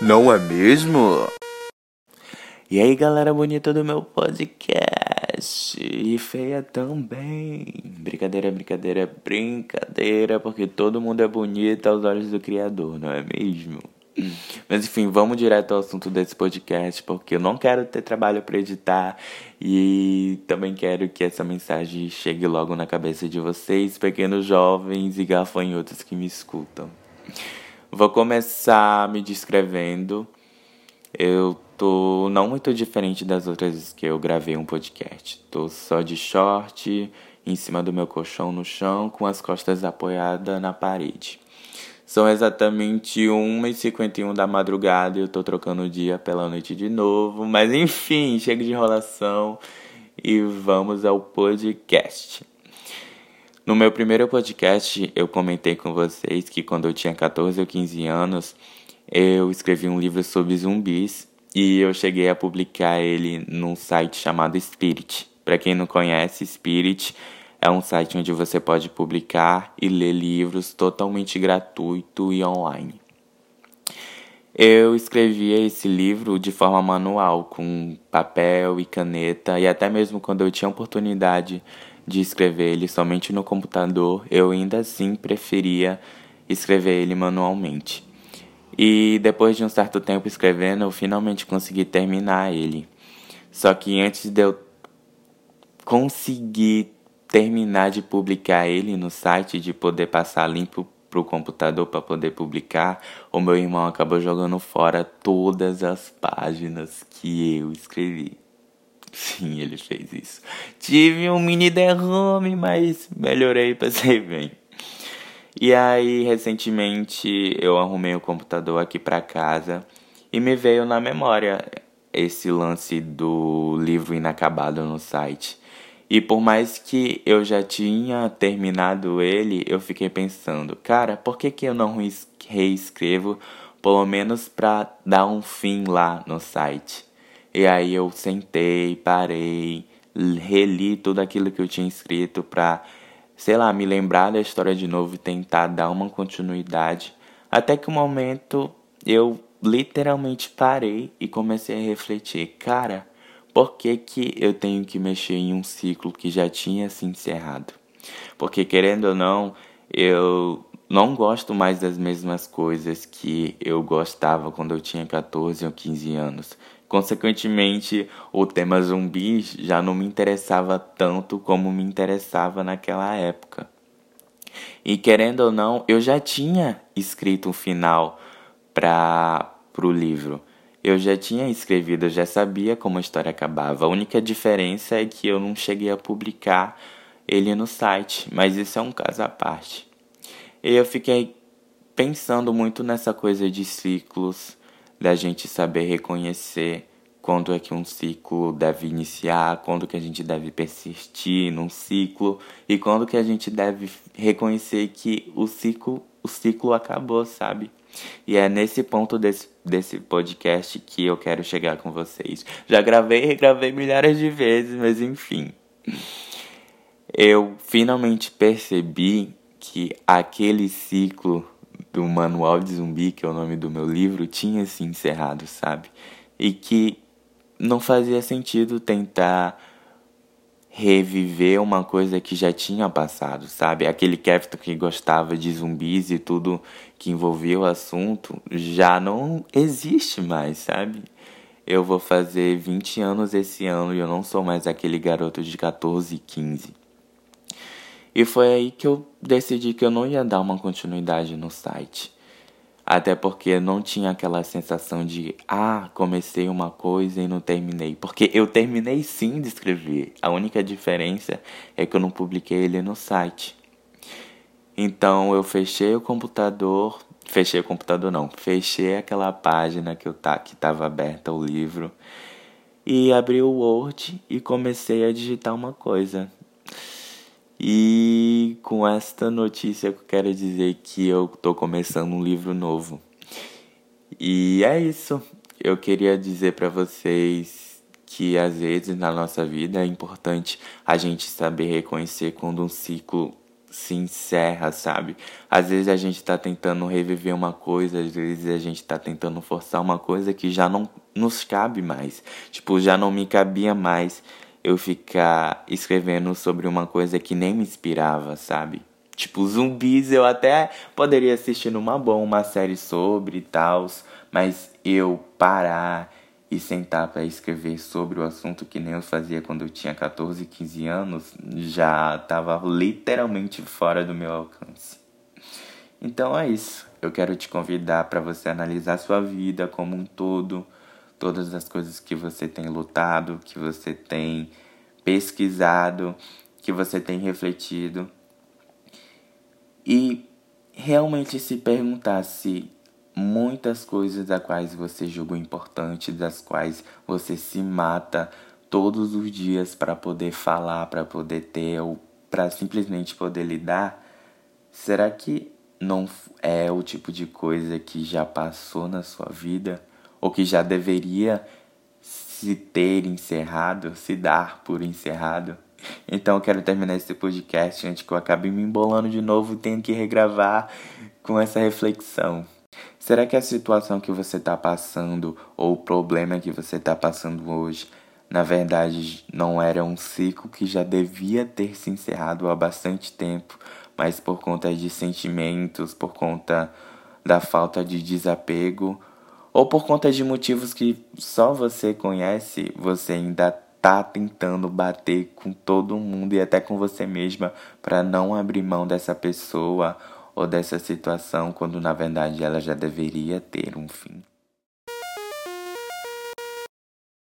Não é mesmo? E aí, galera bonita do meu podcast. E feia também. Brincadeira, brincadeira, brincadeira, porque todo mundo é bonito aos olhos do Criador, não é mesmo? Mas enfim, vamos direto ao assunto desse podcast, porque eu não quero ter trabalho para editar e também quero que essa mensagem chegue logo na cabeça de vocês, pequenos jovens e gafanhotos que me escutam. Vou começar me descrevendo. Eu tô não muito diferente das outras vezes que eu gravei um podcast. Tô só de short, em cima do meu colchão no chão, com as costas apoiadas na parede. São exatamente 1h51 da madrugada e eu tô trocando o dia pela noite de novo. Mas enfim, chega de enrolação e vamos ao podcast. No meu primeiro podcast, eu comentei com vocês que quando eu tinha 14 ou 15 anos, eu escrevi um livro sobre zumbis e eu cheguei a publicar ele num site chamado Spirit. Para quem não conhece, Spirit é um site onde você pode publicar e ler livros totalmente gratuito e online. Eu escrevia esse livro de forma manual, com papel e caneta, e até mesmo quando eu tinha oportunidade de escrever ele somente no computador, eu ainda assim preferia escrever ele manualmente. E depois de um certo tempo escrevendo, eu finalmente consegui terminar ele. Só que antes de eu conseguir terminar de publicar ele no site, de poder passar limpo pro computador para poder publicar, o meu irmão acabou jogando fora todas as páginas que eu escrevi. Sim, ele fez isso. Tive um mini derrame, mas melhorei, passei bem. E aí, recentemente, eu arrumei o computador aqui para casa e me veio na memória esse lance do livro inacabado no site. E por mais que eu já tinha terminado ele, eu fiquei pensando, cara, por que, que eu não reescrevo, pelo menos pra dar um fim lá no site? E aí eu sentei, parei, reli tudo aquilo que eu tinha escrito pra, sei lá, me lembrar da história de novo e tentar dar uma continuidade. Até que um momento eu literalmente parei e comecei a refletir, cara, por que, que eu tenho que mexer em um ciclo que já tinha se encerrado? Porque querendo ou não, eu não gosto mais das mesmas coisas que eu gostava quando eu tinha 14 ou 15 anos. Consequentemente, o tema zumbis já não me interessava tanto como me interessava naquela época. E querendo ou não, eu já tinha escrito um final para o livro. Eu já tinha escrevido, eu já sabia como a história acabava. A única diferença é que eu não cheguei a publicar ele no site, mas isso é um caso à parte. Eu fiquei pensando muito nessa coisa de ciclos da gente saber reconhecer quando é que um ciclo deve iniciar, quando que a gente deve persistir num ciclo e quando que a gente deve reconhecer que o ciclo, o ciclo acabou, sabe? E é nesse ponto desse, desse podcast que eu quero chegar com vocês. Já gravei e regravei milhares de vezes, mas enfim. Eu finalmente percebi que aquele ciclo do Manual de Zumbi, que é o nome do meu livro, tinha se encerrado, sabe? E que não fazia sentido tentar reviver uma coisa que já tinha passado, sabe? Aquele Kevin que gostava de zumbis e tudo que envolvia o assunto já não existe mais, sabe? Eu vou fazer 20 anos esse ano e eu não sou mais aquele garoto de 14 e 15. E foi aí que eu decidi que eu não ia dar uma continuidade no site. Até porque não tinha aquela sensação de, ah, comecei uma coisa e não terminei. Porque eu terminei sim de escrever. A única diferença é que eu não publiquei ele no site. Então eu fechei o computador, fechei o computador não, fechei aquela página que eu tá estava aberta o livro e abri o Word e comecei a digitar uma coisa. E com esta notícia eu quero dizer que eu tô começando um livro novo. E é isso. Eu queria dizer para vocês que às vezes na nossa vida é importante a gente saber reconhecer quando um ciclo se encerra, sabe? Às vezes a gente tá tentando reviver uma coisa, às vezes a gente tá tentando forçar uma coisa que já não nos cabe mais. Tipo, já não me cabia mais eu ficar escrevendo sobre uma coisa que nem me inspirava, sabe? Tipo, zumbis eu até poderia assistir numa boa uma série sobre e tal, mas eu parar e sentar para escrever sobre o assunto que nem eu fazia quando eu tinha 14, 15 anos, já estava literalmente fora do meu alcance. Então é isso. Eu quero te convidar para você analisar sua vida como um todo, todas as coisas que você tem lutado, que você tem pesquisado, que você tem refletido. E realmente se perguntar se muitas coisas das quais você julgou importantes, das quais você se mata todos os dias para poder falar, para poder ter ou para simplesmente poder lidar, será que não é o tipo de coisa que já passou na sua vida ou que já deveria se ter encerrado, se dar por encerrado? Então eu quero terminar esse podcast antes que eu acabe me embolando de novo e tenho que regravar com essa reflexão. Será que a situação que você está passando ou o problema que você está passando hoje, na verdade, não era um ciclo que já devia ter se encerrado há bastante tempo, mas por conta de sentimentos, por conta da falta de desapego, ou por conta de motivos que só você conhece, você ainda tá tentando bater com todo mundo e até com você mesma para não abrir mão dessa pessoa ou dessa situação quando na verdade ela já deveria ter um fim.